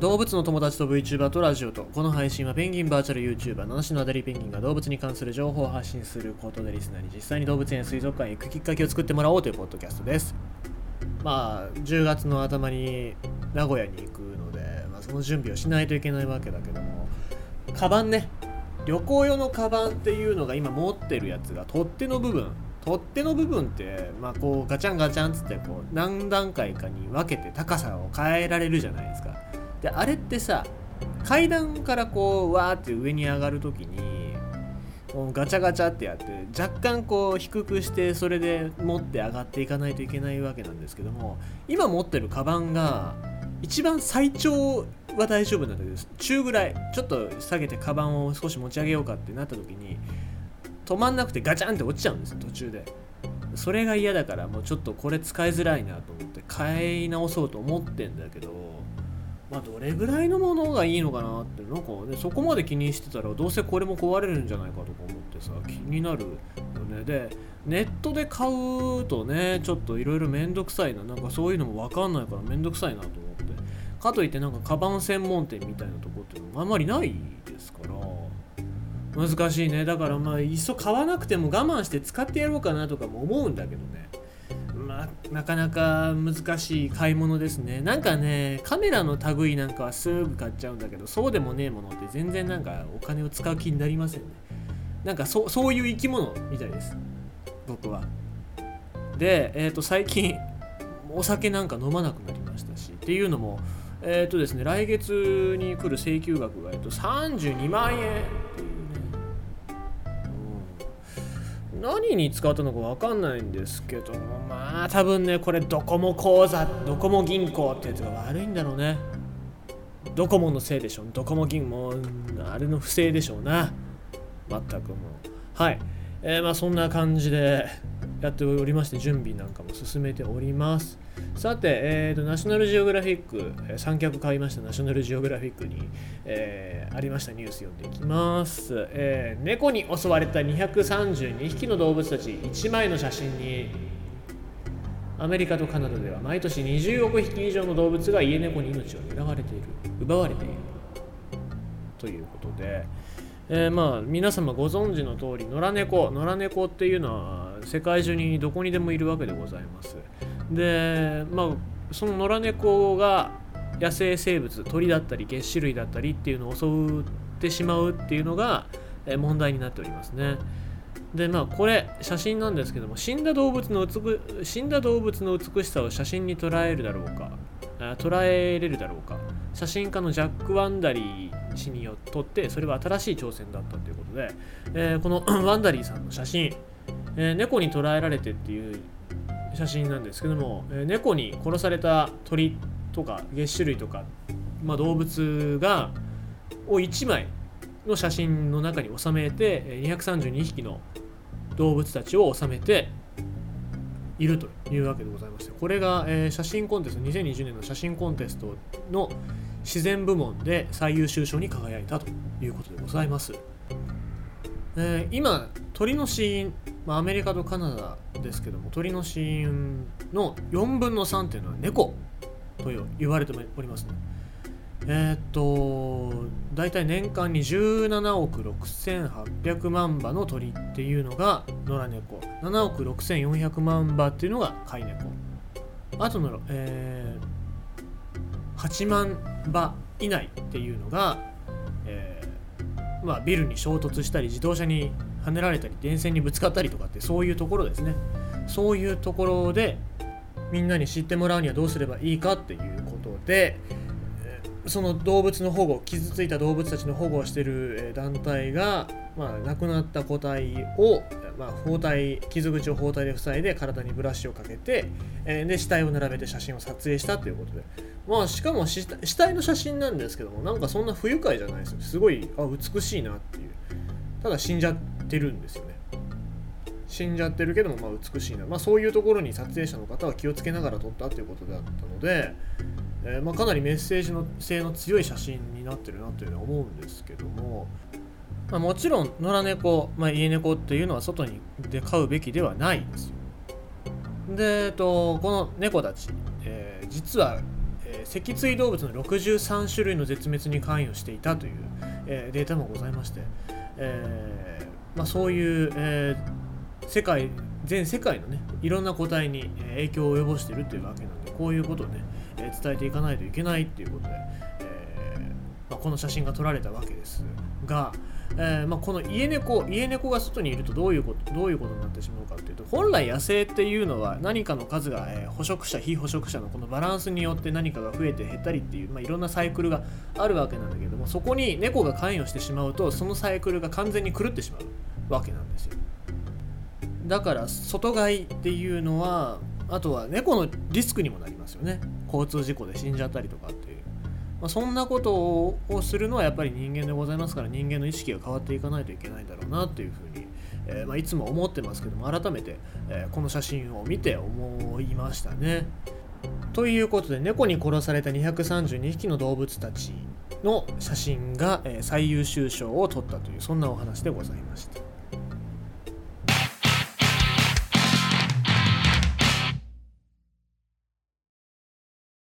動物の友達と VTuber とラジオと。この配信はペンギンバーチャル YouTuber 七種のアダリペンギンが動物に関する情報を発信することでリスナーに実際に動物園水族館へ行くきっかけを作ってもらおうというポッドキャストです。まあ10月の頭に名古屋に行くので、まあ、その準備をしないといけないわけだけどもカバンね。旅行用のカバンっていうのが今持ってるやつが取っ手の部分。取っ手の部分って、まあ、こうガチャンガチャンっつってこう何段階かに分けて高さを変えられるじゃないですか。であれってさ階段からこうわーって上に上がるときにこうガチャガチャってやって若干こう低くしてそれで持って上がっていかないといけないわけなんですけども今持ってるカバンが一番最長は大丈夫なんだけど中ぐらいちょっと下げてカバンを少し持ち上げようかってなった時に止まんなくてガチャンって落ちちゃうんですよ途中で。それが嫌だからもうちょっとこれ使いづらいなと思って買い直そうと思ってんだけどまあどれぐらいのものがいいのかなってなんかねそこまで気にしてたらどうせこれも壊れるんじゃないかとか思ってさ気になるよね。でネットで買うとねちょっといろいろめんどくさいな。なんかそういうのも分かんないからめんどくさいなと思って。かといってなんかカバン専門店みたいなとこっていうのもあんまりないですから難しいね。だからまあいっそ買わなくても我慢して使ってやろうかなとかも思うんだけどね。なかなか難しい買い物ですね。なんかねカメラの類なんかはすぐ買っちゃうんだけどそうでもねえものって全然なんかお金を使う気になりませんね。なんかそそういう生き物みたいです。僕は。で、えー、と最近お酒なんか飲まなくなりましたし。っていうのもえっ、とですね来月に来る請求額が、えー、と32万円何に使ったのか分かんないんですけどもまあ多分ねこれドコモ口座ドコモ銀行ってやつが悪いんだろうね。ドコモのせいでしょドコモ銀もあれの不正でしょうな。全くもう。はい。えーまあそんな感じでやっておりまして準備なんかも進めております。さて、えーとナショナルジオグラフィック、三脚買いましたナショナルジオグラフィックに、えーありましたニュース読んでいきます、えー猫に襲われた232匹の動物たち1枚の写真にアメリカとカナダでは毎年20億匹以上の動物が家猫に命を狙われている奪われている。ということで、えーまあ皆様ご存知の通り野良猫野良猫っていうのは世界中にどこにでもいるわけでございます。でまあその野良猫が野生生物鳥だったり月種類だったりっていうのを襲ってしまうっていうのが問題になっておりますね。でまあこれ写真なんですけども死んだ動物の美死んだ動物の美しさを写真に捉えるだろうか捉えれるだろうか。写真家のジャック・ワンダリー氏によってそれは新しい挑戦だったということで、えーこの ワンダリーさんの写真、えー猫に捉えられてっていう写真なんですけども、えー猫に殺された鳥とか月種類とか、まあ、動物がを1枚の写真の中に収めて232匹の動物たちを収めているというわけでございましてこれが、えー写真コンテスト2020年の写真コンテストの自然部門で最優秀賞に輝いたということでございます、えー今鳥の死因、まあ、アメリカとカナダですけども鳥の死因の4分の3というのは猫と言われておりますね。えーっと大体年間に17億6800万羽の鳥っていうのが野良猫。7億6400万羽っていうのが飼い猫。あとの、えー8万羽以内っていうのが、えーまあ、ビルに衝突したり自動車にはねられたり電線にぶつかったりとかってそういうところですね。そういうところでみんなに知ってもらうにはどうすればいいかっていうことでその動物の保護傷ついた動物たちの保護をしてる団体が、まあ、亡くなった個体を、まあ、包帯傷口を包帯で塞いで体にブラシをかけて、えで死体を並べて写真を撮影したということで、まあ、しかも死体の写真なんですけどもなんかそんな不愉快じゃないですよ。すごいあ美しいなっていう。ただ死んじゃってるんですよね。死んじゃってるけどもまあ美しいな、まあ、そういうところに撮影者の方は気をつけながら撮ったということだったので、えーまあ、かなりメッセージの性の強い写真になってるなというのは思うんですけども、まあ、もちろん野良猫、まあ、家猫っていうのは外にで飼うべきではないですよ。で、えっと、この猫たち、えー実は、ええー、脊椎動物の63種類の絶滅に関与していたという、えー、データもございまして、えーまあ、そういう、えー、世界全世界のねいろんな個体に影響を及ぼしているというわけなんでこういうことをね、え伝えていかないといけないっていうことで、えーまあ、この写真が撮られたわけですが、えー、まあ、この家猫家猫が外にいるとどういうことどういうことになってしまうかというと本来野生っていうのは何かの数が、えー、捕食者非捕食者のこのバランスによって何かが増えて減ったりっていう、まあ、いろんなサイクルがあるわけなんだけどもそこに猫が関与してしまうとそのサイクルが完全に狂ってしまうわけなんですよ。だから外飼いっていうのはあとは猫のリスクにもなりますよね。交通事故で死んじゃったりとかまあ、そんなことをするのはやっぱり人間でございますから人間の意識が変わっていかないといけないだろうなというふうに、えー、まあ、いつも思ってますけども改めて、えー、この写真を見て思いましたね。ということで猫に殺された232匹の動物たちの写真が、えー、最優秀賞を取ったというそんなお話でございました。